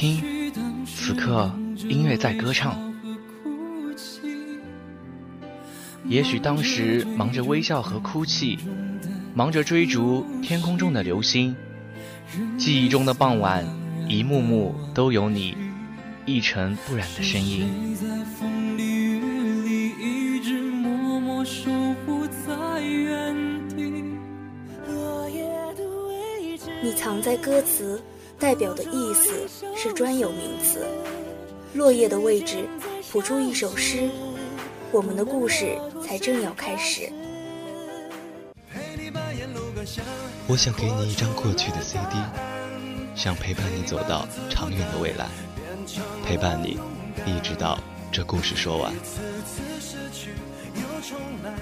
听，此刻音乐在歌唱。也许当时忙着微笑和哭泣，忙着追逐天空中的流星，记忆中的傍晚，一幕幕都有你一尘不染的身影。你藏在歌词，代表的意思是专有名词。落叶的位置，谱出一首诗，我们的故事才正要开始。我想给你一张过去的 CD，想陪伴你走到长远的未来，陪伴你一直到这故事说完。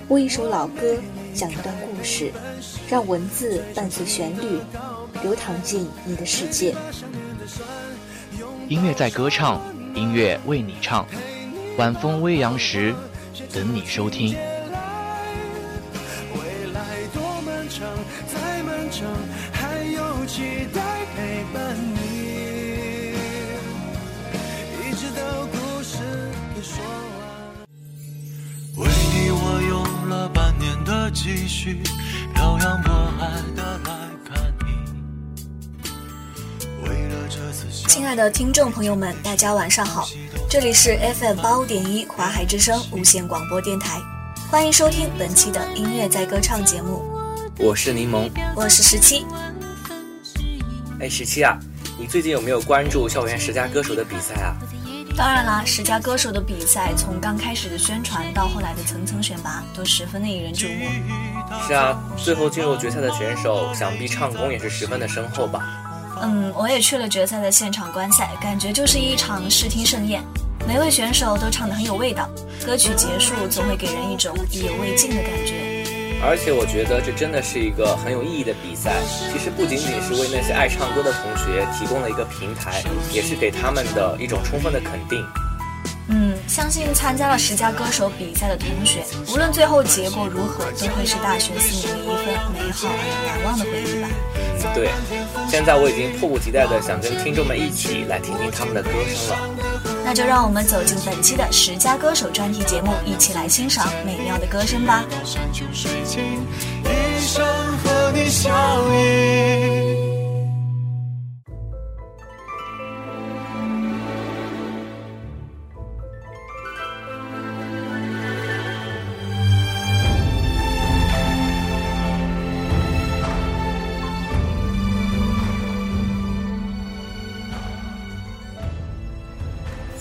播一首老歌，讲一段故事，让文字伴随旋律。流淌进你的世界。音乐在歌唱，音乐为你唱。晚风微扬时，等你收听。未来多漫长，再漫长，还有期待陪伴你，一直到故事给说完。为你，我用了半年的积蓄，漂洋亲爱的听众朋友们，大家晚上好，这里是 FM 八五点一华海之声无线广播电台，欢迎收听本期的音乐在歌唱节目。我是柠檬，我是十七。哎，十七啊，你最近有没有关注校园十佳歌手的比赛啊？当然啦，十佳歌手的比赛从刚开始的宣传到后来的层层选拔，都十分的引人注目。是啊，最后进入决赛的选手，想必唱功也是十分的深厚吧？嗯，我也去了决赛的现场观赛，感觉就是一场视听盛宴，每位选手都唱得很有味道，歌曲结束总会给人一种意犹未尽的感觉。而且我觉得这真的是一个很有意义的比赛，其实不仅仅是为那些爱唱歌的同学提供了一个平台，也是给他们的一种充分的肯定。嗯，相信参加了十佳歌手比赛的同学，无论最后结果如何，都会是大学四年的一份美好而难忘的回忆吧。对，现在我已经迫不及待的想跟听众们一起来听听他们的歌声了。那就让我们走进本期的十佳歌手专题节目，一起来欣赏美妙的歌声吧。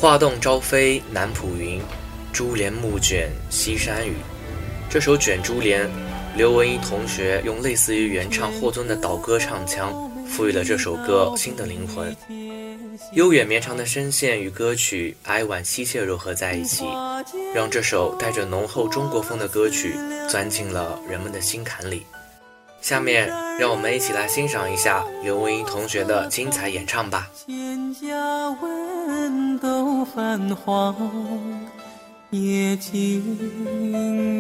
画栋朝飞南浦云，珠帘暮卷西山雨。这首《卷珠帘》，刘文英同学用类似于原唱霍尊的倒歌唱腔，赋予了这首歌新的灵魂。悠远绵长的声线与歌曲哀婉凄切糅合在一起，让这首带着浓厚中国风的歌曲钻进了人们的心坎里。下面，让我们一起来欣赏一下刘文英同学的精彩演唱吧。都泛黄，夜静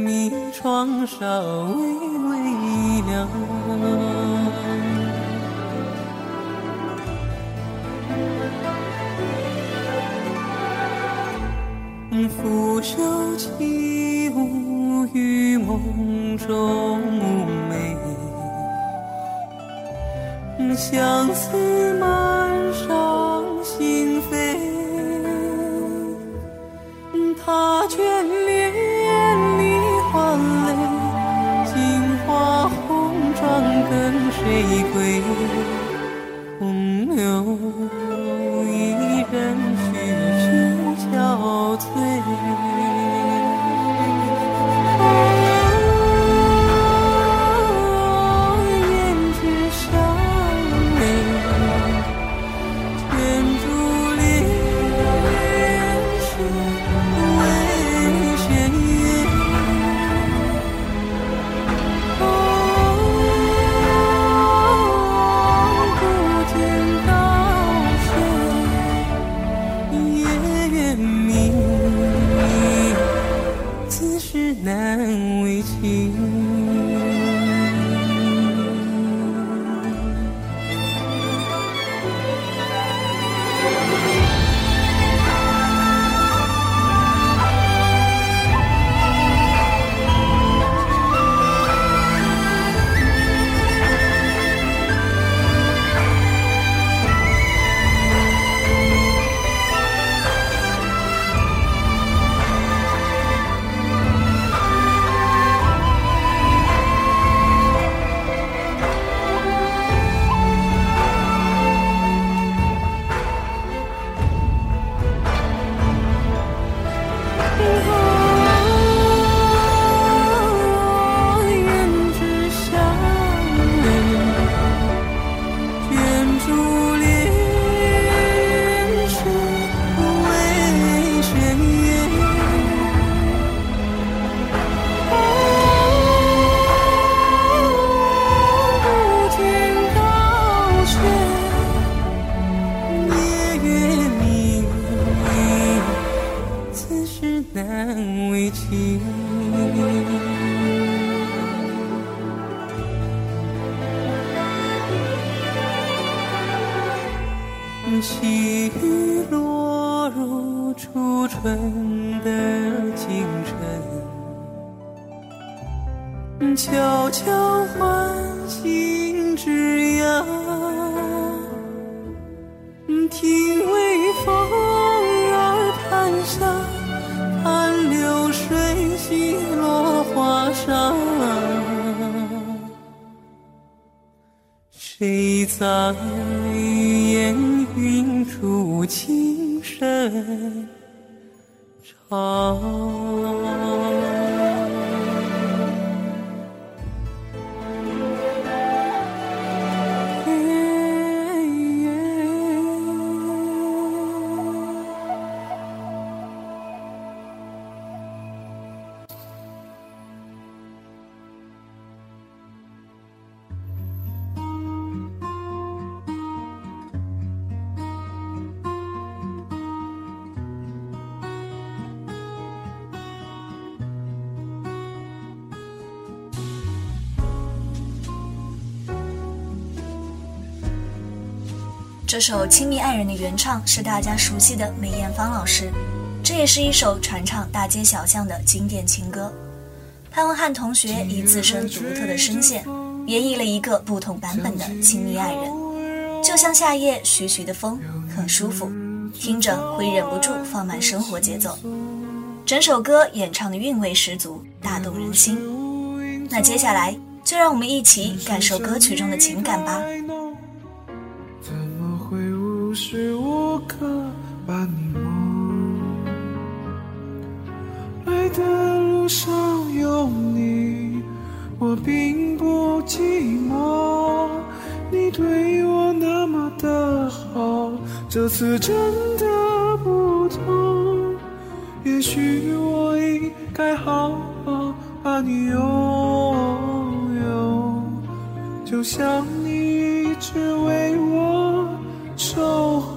谧，窗纱微微亮。拂袖起舞于梦中美，相思满他眷恋梨花泪，镜花红妆跟谁归？空留一人徐徐憔悴。初春的清晨，悄悄唤醒枝桠，听微风儿弹响，看流水洗落花裳。谁在烟云处轻深长。这首《亲密爱人》的原唱是大家熟悉的梅艳芳老师，这也是一首传唱大街小巷的经典情歌。潘文翰同学以自身独特的声线，演绎了一个不同版本的《亲密爱人》，就像夏夜徐徐的风，很舒服，听着会忍不住放慢生活节奏。整首歌演唱的韵味十足，打动人心。那接下来就让我们一起感受歌曲中的情感吧。把你梦，爱的路上有你，我并不寂寞。你对我那么的好，这次真的不同。也许我应该好好把你拥有，就像你一直为我。守候，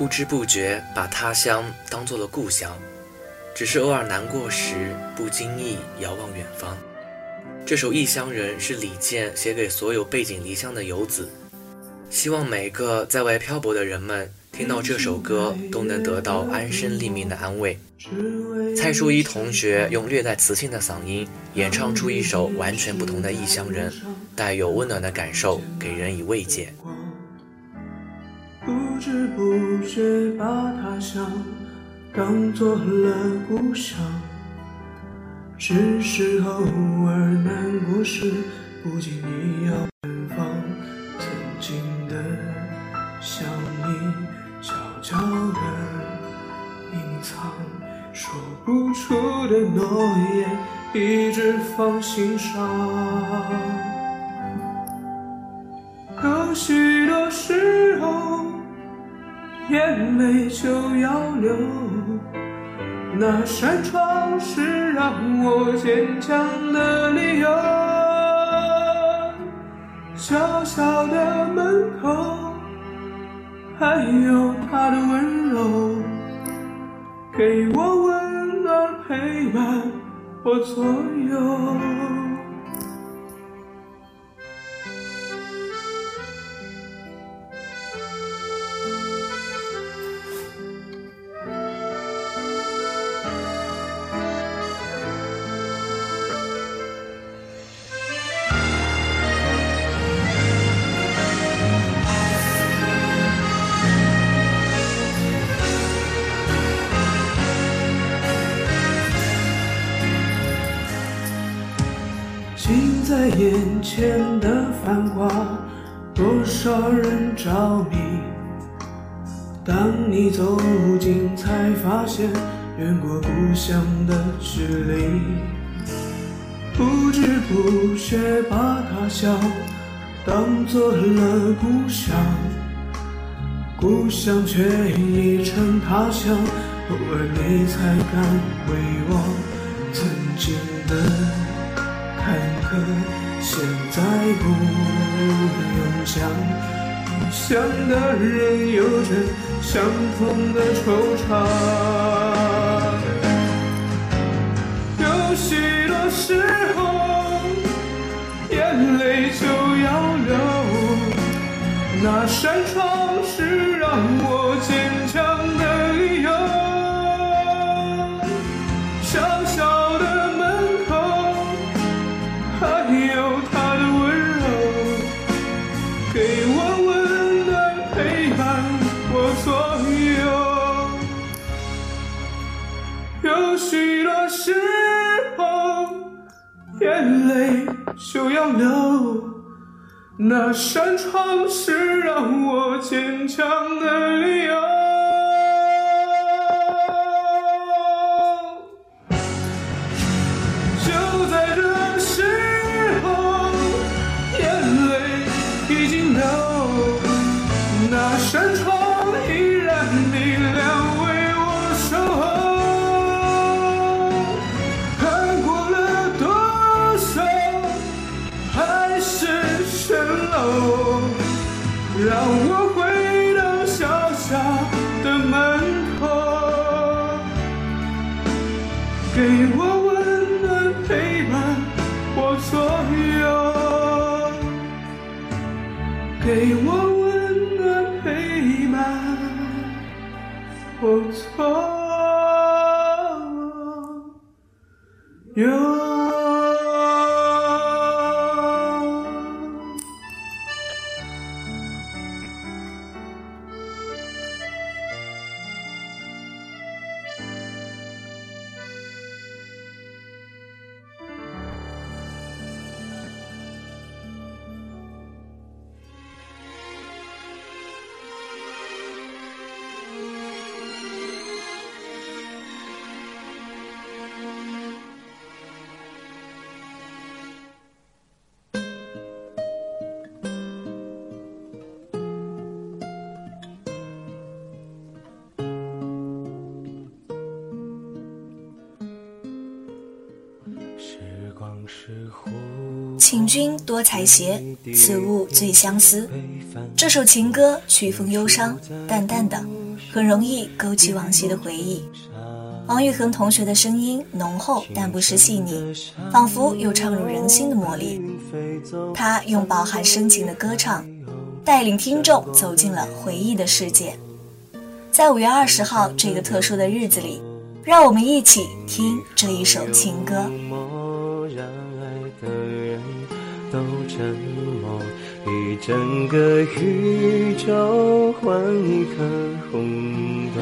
不知不觉把他乡当做了故乡，只是偶尔难过时，不经意遥望远方。这首《异乡人》是李健写给所有背井离乡的游子，希望每个在外漂泊的人们听到这首歌都能得到安身立命的安慰。蔡淑一同学用略带磁性的嗓音演唱出一首完全不同的《异乡人》，带有温暖的感受，给人以慰藉。不知不觉把他乡当做了故乡，只是偶尔难过时，不经意遥远方，曾经的想你，悄悄的隐藏，说不出的诺言，一直放心上。有许多时候。眼泪就要流，那扇窗是让我坚强的理由。小小的门口，还有他的温柔，给我温暖陪伴我左右。前的繁华，多少人着迷。当你走近，才发现远过故乡的距离。不知不觉把他乡当做了故乡，故乡却已成他乡。偶尔你才敢回望曾经的。坎坷，现在不用想，异乡的人有着相同的惆怅。那扇窗是让我坚强的理由。就在这时候，眼泪已经流，那扇窗。给请君多采撷，此物最相思。这首情歌曲风忧伤，淡淡的，很容易勾起往昔的回忆。王玉恒同学的声音浓厚，但不失细腻，仿佛有唱入人心的魔力。他用饱含深情的歌唱，带领听众走进了回忆的世界。在五月二十号这个特殊的日子里，让我们一起听这一首情歌。让爱的人都沉默，一整个宇宙换一颗红豆。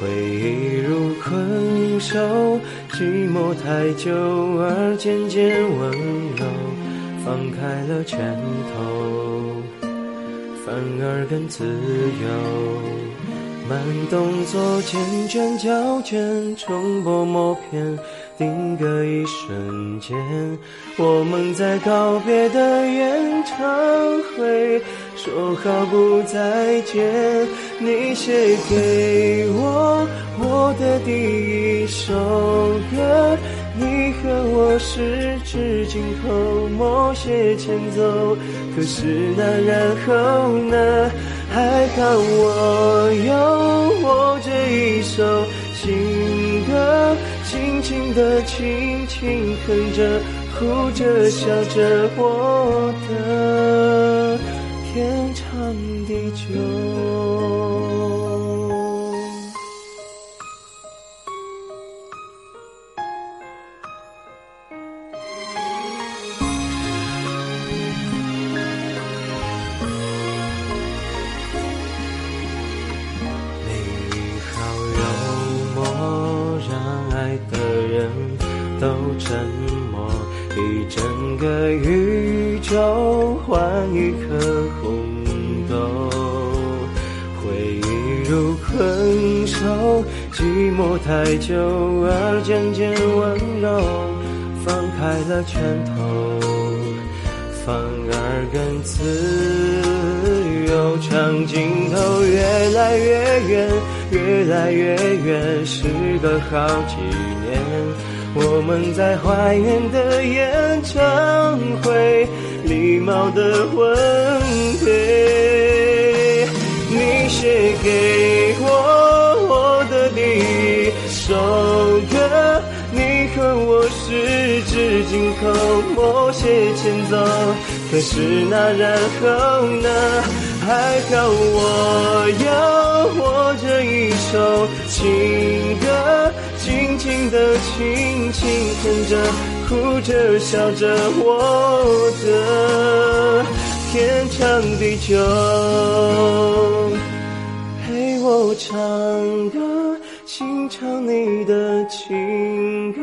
回忆如困兽，寂寞太久而渐渐温柔，放开了拳头，反而更自由。慢动作，缱绻胶卷，重播默片，定格一瞬间。我们在告别的演唱会，说好不再见。你写给我我的第一首歌，你和我十指紧扣，默写前奏。可是那然后呢？还好我有我这一首情歌，轻轻的，轻轻哼着，哭着，笑着，我的天长地久。太久而渐渐温柔，放开了拳头，反而更自由。长镜头越来越远，越来越远，时隔好几年，我们在怀念的演唱会，礼貌的吻别，你写给我。首歌，你和我十指紧扣，默写前奏。可是那然后呢？还好我有我这一首情歌，轻轻的，轻轻哼着，哭着，笑着，我的天长地久，陪我唱歌。轻唱你的情歌，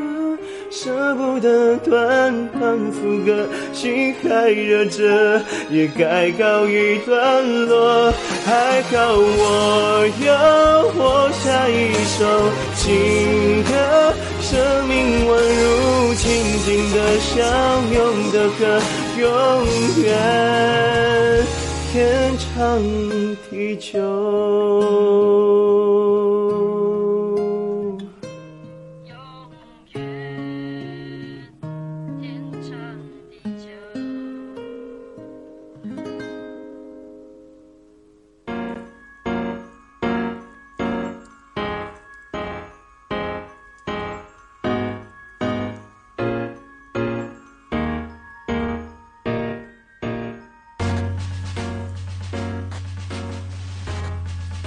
舍不得断断副歌，心还热着，也该告一段落。还好我有我下一首情歌，生命宛如静静的相拥的河，永远天长地久。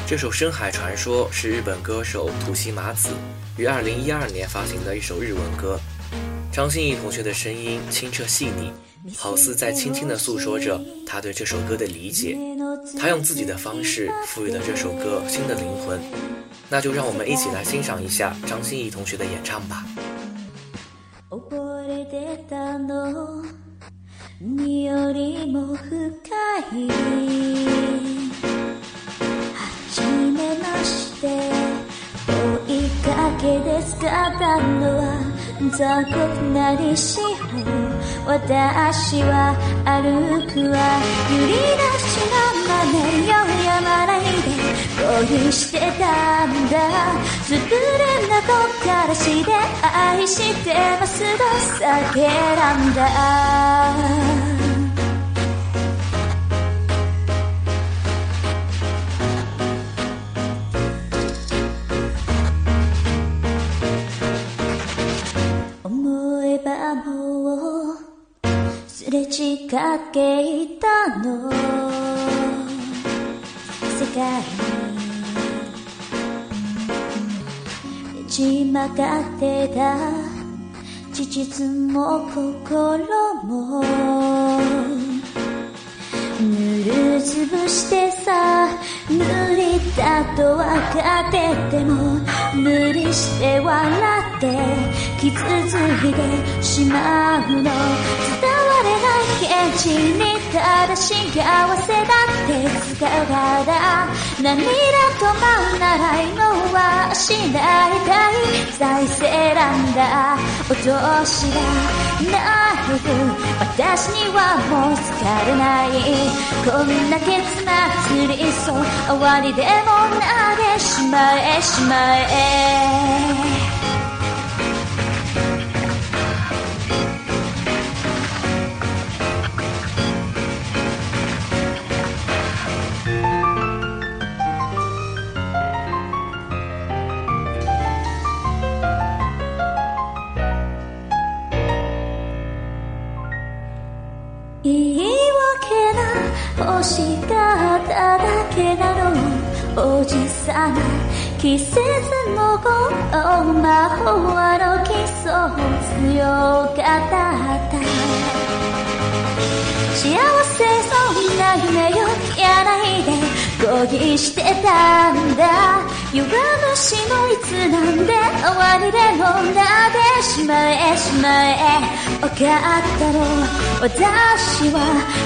这首《深海传说》是日本歌手土岐麻子于二零一二年发行的一首日文歌。张歆艺同学的声音清澈细腻，好似在轻轻地诉说着他对这首歌的理解。他用自己的方式赋予了这首歌新的灵魂。那就让我们一起来欣赏一下张歆艺同学的演唱吧。ったのは残酷なりし私は歩くわ揺り出しの豆よやまないで恋してたんだ。つぶれなとからして愛してますと叫んだ。すれ違っていたの。世界にねじ曲がってた。事実も心も。塗りつぶしてさ無理だと分かってても無理して笑って傷ついてしまうの。伝現地にただ幸せだって使うから涙止まらないのはしない。たい再生なんだ。落としがない私にはもう疲れない。こんな結末りそう終わりでもなでしまえしまえ。さま季節の子魔法の基礎強かった幸せそんな夢よやないで恋してたんだ。弱虫のいつなんで終わりでもなってしまえ。しまえ。分かったの私は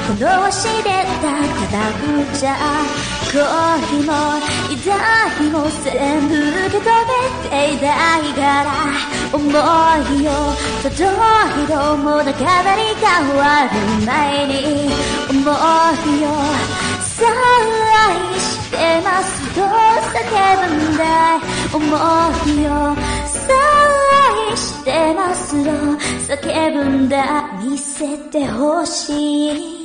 この足でだからくちゃ恋も痛いも全部受け止めていたいから思いを届いどもだからに変わる前に思いをさあ愛してますと叫ぶんだ。思いをさあ愛してますと叫ぶんだ。見せてほしい。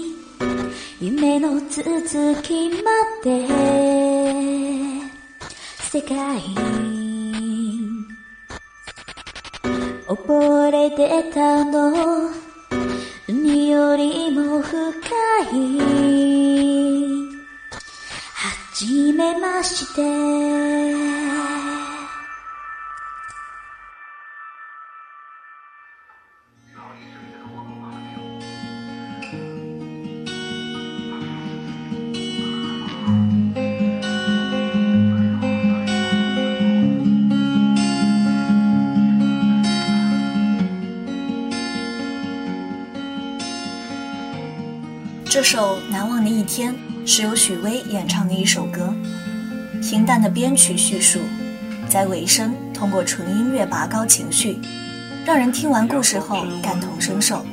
夢の続きまで世界溺れてたの。海よりも深い。はじめまして。天》是由许巍演唱的一首歌，平淡的编曲叙述，在尾声通过纯音乐拔高情绪，让人听完故事后感同身受。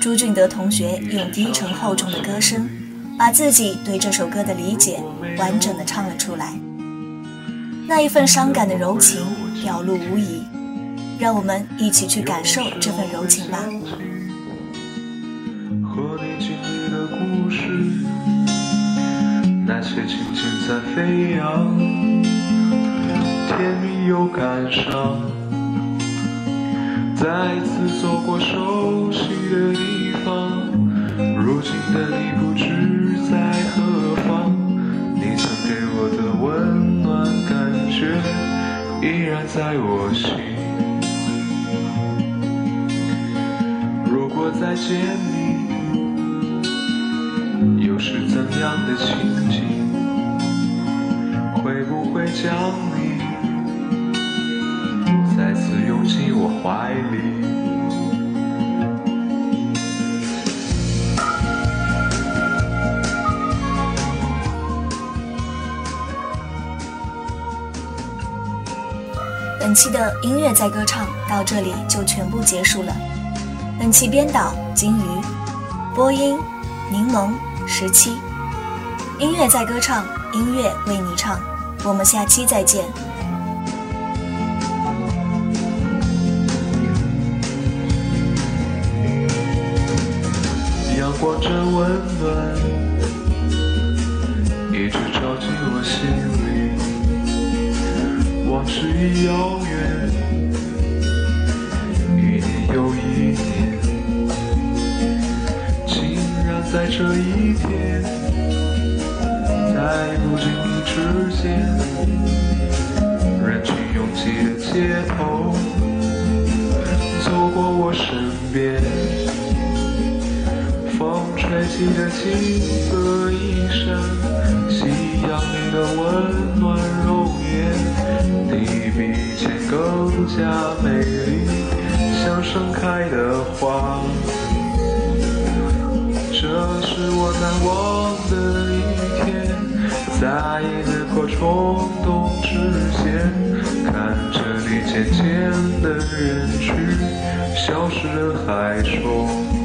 朱俊德同学用低沉厚重的歌声，把自己对这首歌的理解完整的唱了出来，那一份伤感的柔情表露无遗，让我们一起去感受这份柔情吧。那些情景在飞扬，甜蜜又感伤。再次走过熟悉的地方，如今的你不知在何方。你曾给我的温暖感觉，依然在我心。如果再见。是怎样的情景？会不会将你再次拥进我怀里？本期的音乐在歌唱到这里就全部结束了。本期编导金鱼，播音柠檬。十七，音乐在歌唱，音乐为你唱。我们下期再见。阳光真温暖，一直照进我心里。往事已遥远，在这一天，在不经意之间，人群拥挤的街头，走过我身边。风吹起的金色衣衫，夕阳里的温暖容颜，你比以前更加美丽，像盛开的花。是我难忘的一天，在难过冲动之前，看着你渐渐的远去，消失人海中。